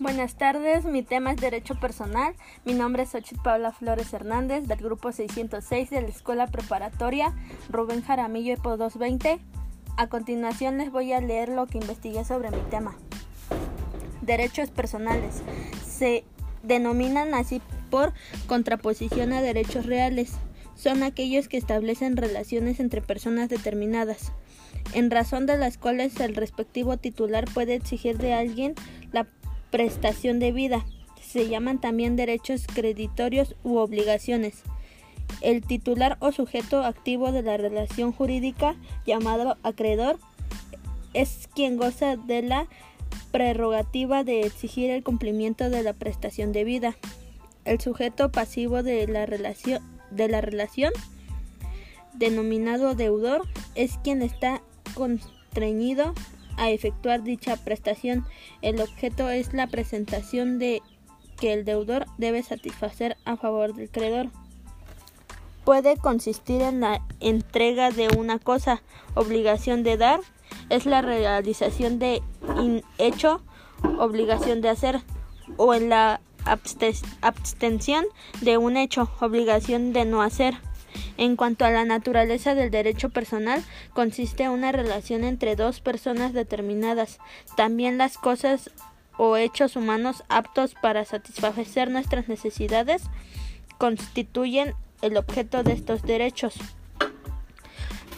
Buenas tardes, mi tema es Derecho Personal. Mi nombre es Ochit Paula Flores Hernández del grupo 606 de la Escuela Preparatoria Rubén Jaramillo EPO 220. A continuación les voy a leer lo que investigué sobre mi tema. Derechos personales. Se denominan así por contraposición a derechos reales. Son aquellos que establecen relaciones entre personas determinadas, en razón de las cuales el respectivo titular puede exigir de alguien la prestación de vida. Se llaman también derechos creditorios u obligaciones. El titular o sujeto activo de la relación jurídica llamado acreedor es quien goza de la prerrogativa de exigir el cumplimiento de la prestación de vida. El sujeto pasivo de la relación, de la relación denominado deudor, es quien está constreñido a efectuar dicha prestación. El objeto es la presentación de que el deudor debe satisfacer a favor del creador. Puede consistir en la entrega de una cosa, obligación de dar, es la realización de un hecho, obligación de hacer, o en la abstención de un hecho, obligación de no hacer. En cuanto a la naturaleza del derecho personal, consiste en una relación entre dos personas determinadas. También las cosas o hechos humanos aptos para satisfacer nuestras necesidades constituyen el objeto de estos derechos.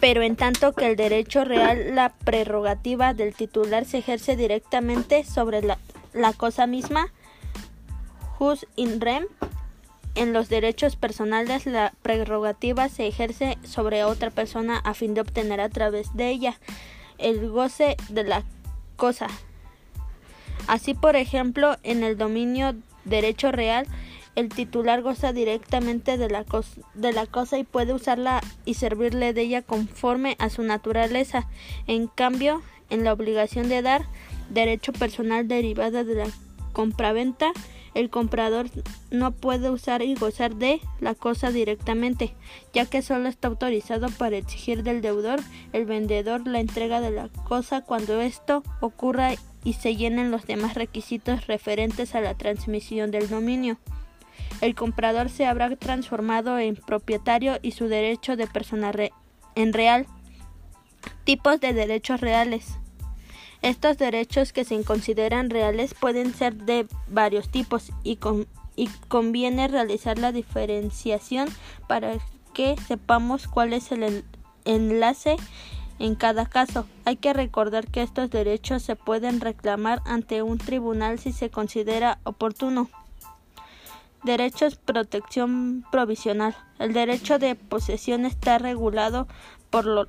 Pero en tanto que el derecho real, la prerrogativa del titular se ejerce directamente sobre la, la cosa misma, jus in rem, en los derechos personales la prerrogativa se ejerce sobre otra persona a fin de obtener a través de ella el goce de la cosa. Así, por ejemplo, en el dominio derecho real, el titular goza directamente de la, de la cosa y puede usarla y servirle de ella conforme a su naturaleza. En cambio, en la obligación de dar derecho personal derivada de la compraventa, el comprador no puede usar y gozar de la cosa directamente, ya que solo está autorizado para exigir del deudor el vendedor la entrega de la cosa cuando esto ocurra y se llenen los demás requisitos referentes a la transmisión del dominio. El comprador se habrá transformado en propietario y su derecho de persona en real. Tipos de derechos reales. Estos derechos que se consideran reales pueden ser de varios tipos y, conviene realizar la diferenciación para que sepamos cuál es el enlace en cada caso. Hay que recordar que estos derechos se pueden reclamar ante un tribunal si se considera oportuno. Derechos protección provisional. El derecho de posesión está regulado por, lo,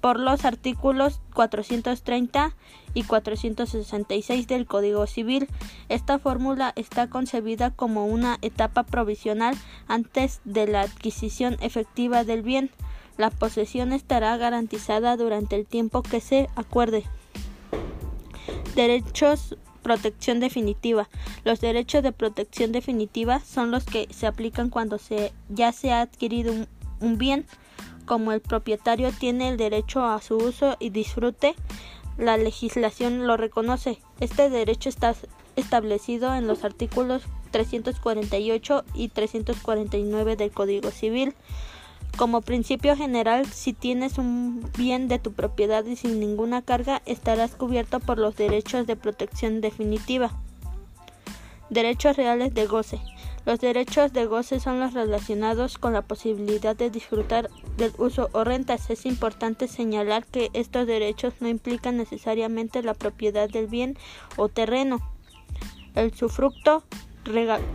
por los artículos 430 y 466 del Código Civil. Esta fórmula está concebida como una etapa provisional antes de la adquisición efectiva del bien. La posesión estará garantizada durante el tiempo que se acuerde. Derechos protección definitiva. Los derechos de protección definitiva son los que se aplican cuando se, ya se ha adquirido un bien como el propietario tiene el derecho a su uso y disfrute, la legislación lo reconoce. Este derecho está establecido en los artículos 348 y 349 del Código Civil. Como principio general, si tienes un bien de tu propiedad y sin ninguna carga, estarás cubierto por los derechos de protección definitiva. Derechos reales de goce. Los derechos de goce son los relacionados con la posibilidad de disfrutar del uso o rentas. Es importante señalar que estos derechos no implican necesariamente la propiedad del bien o terreno. El sufructo,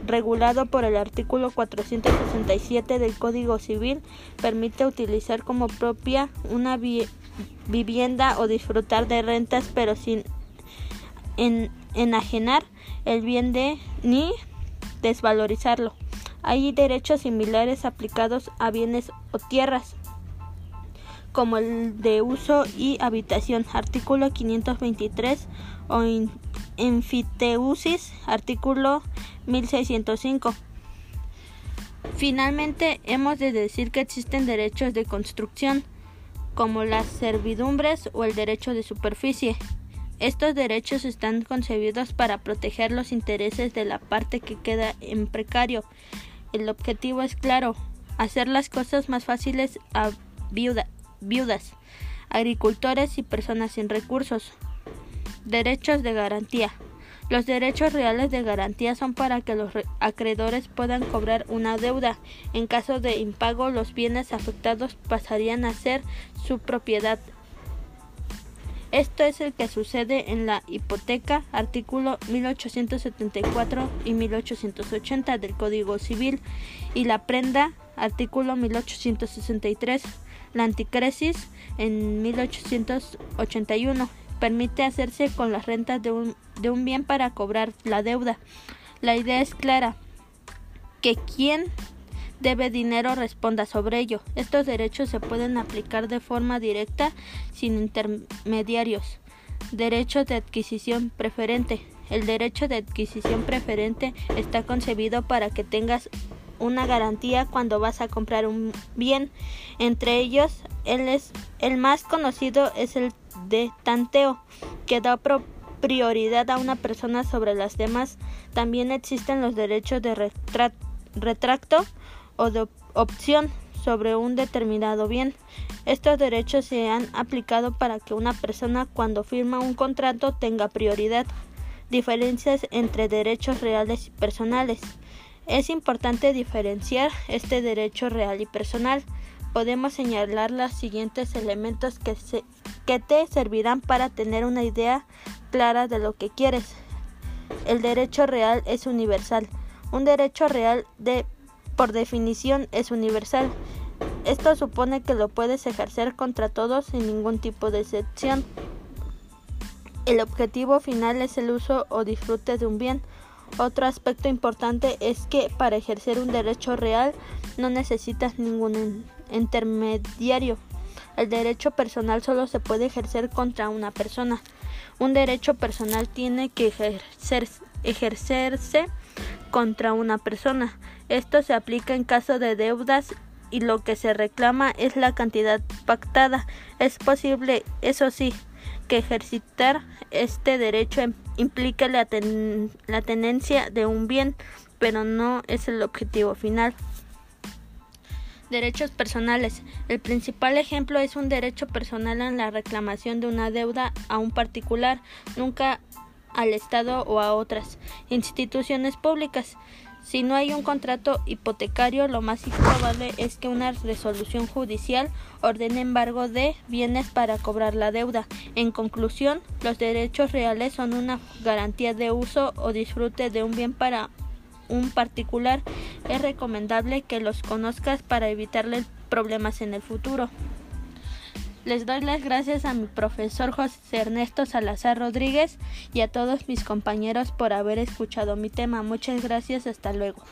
regulado por el artículo 467 del Código Civil, permite utilizar como propia una vivienda o disfrutar de rentas, pero sin enajenar el bien de ni desvalorizarlo. Hay derechos similares aplicados a bienes o tierras, como el de uso y habitación, artículo 523, o enfiteusis, artículo 1605. Finalmente, hemos de decir que existen derechos de construcción, como las servidumbres o el derecho de superficie. Estos derechos están concebidos para proteger los intereses de la parte que queda en precario. El objetivo es claro, hacer las cosas más fáciles a viudas, agricultores y personas sin recursos. Derechos de garantía. Los derechos reales de garantía son para que los acreedores puedan cobrar una deuda. En caso de impago, los bienes afectados pasarían a ser su propiedad. Esto es el que sucede en la hipoteca, artículo 1874 y 1880 del Código Civil, y la prenda, artículo 1863, la anticresis en 1881 permite hacerse con las rentas de un, de un bien para cobrar la deuda. La idea es clara, que quien debe dinero responda sobre ello. Estos derechos se pueden aplicar de forma directa sin intermediarios. Derecho de adquisición preferente. El derecho de adquisición preferente está concebido para que tengas una garantía cuando vas a comprar un bien. Entre ellos, el, es, el más conocido es el de tanteo, que da prioridad a una persona sobre las demás. También existen los derechos de retracto o de opción sobre un determinado bien. Estos derechos se han aplicado para que una persona cuando firma un contrato tenga prioridad. Diferencias entre derechos reales y personales. Es importante diferenciar este derecho real y personal. Podemos señalar los siguientes elementos que, se, que te servirán para tener una idea clara de lo que quieres. El derecho real es universal. Un derecho real de por definición es universal. Esto supone que lo puedes ejercer contra todos sin ningún tipo de excepción. El objetivo final es el uso o disfrute de un bien. Otro aspecto importante es que para ejercer un derecho real no necesitas ningún intermediario. El derecho personal solo se puede ejercer contra una persona. Un derecho personal tiene que ejercerse contra una persona. Esto se aplica en caso de deudas y lo que se reclama es la cantidad pactada. Es posible, eso sí, que ejercitar este derecho implique la, la tenencia de un bien, pero no es el objetivo final. Derechos personales. El principal ejemplo es un derecho personal en la reclamación de una deuda a un particular, nunca al Estado o a otras instituciones públicas. Si no hay un contrato hipotecario, lo más probable es que una resolución judicial ordene embargo de bienes para cobrar la deuda. En conclusión, los derechos reales son una garantía de uso o disfrute de un bien para un particular, es recomendable que los conozcas para evitarle problemas en el futuro. Les doy las gracias a mi profesor José Ernesto Salazar Rodríguez y a todos mis compañeros por haber escuchado mi tema. Muchas gracias, hasta luego.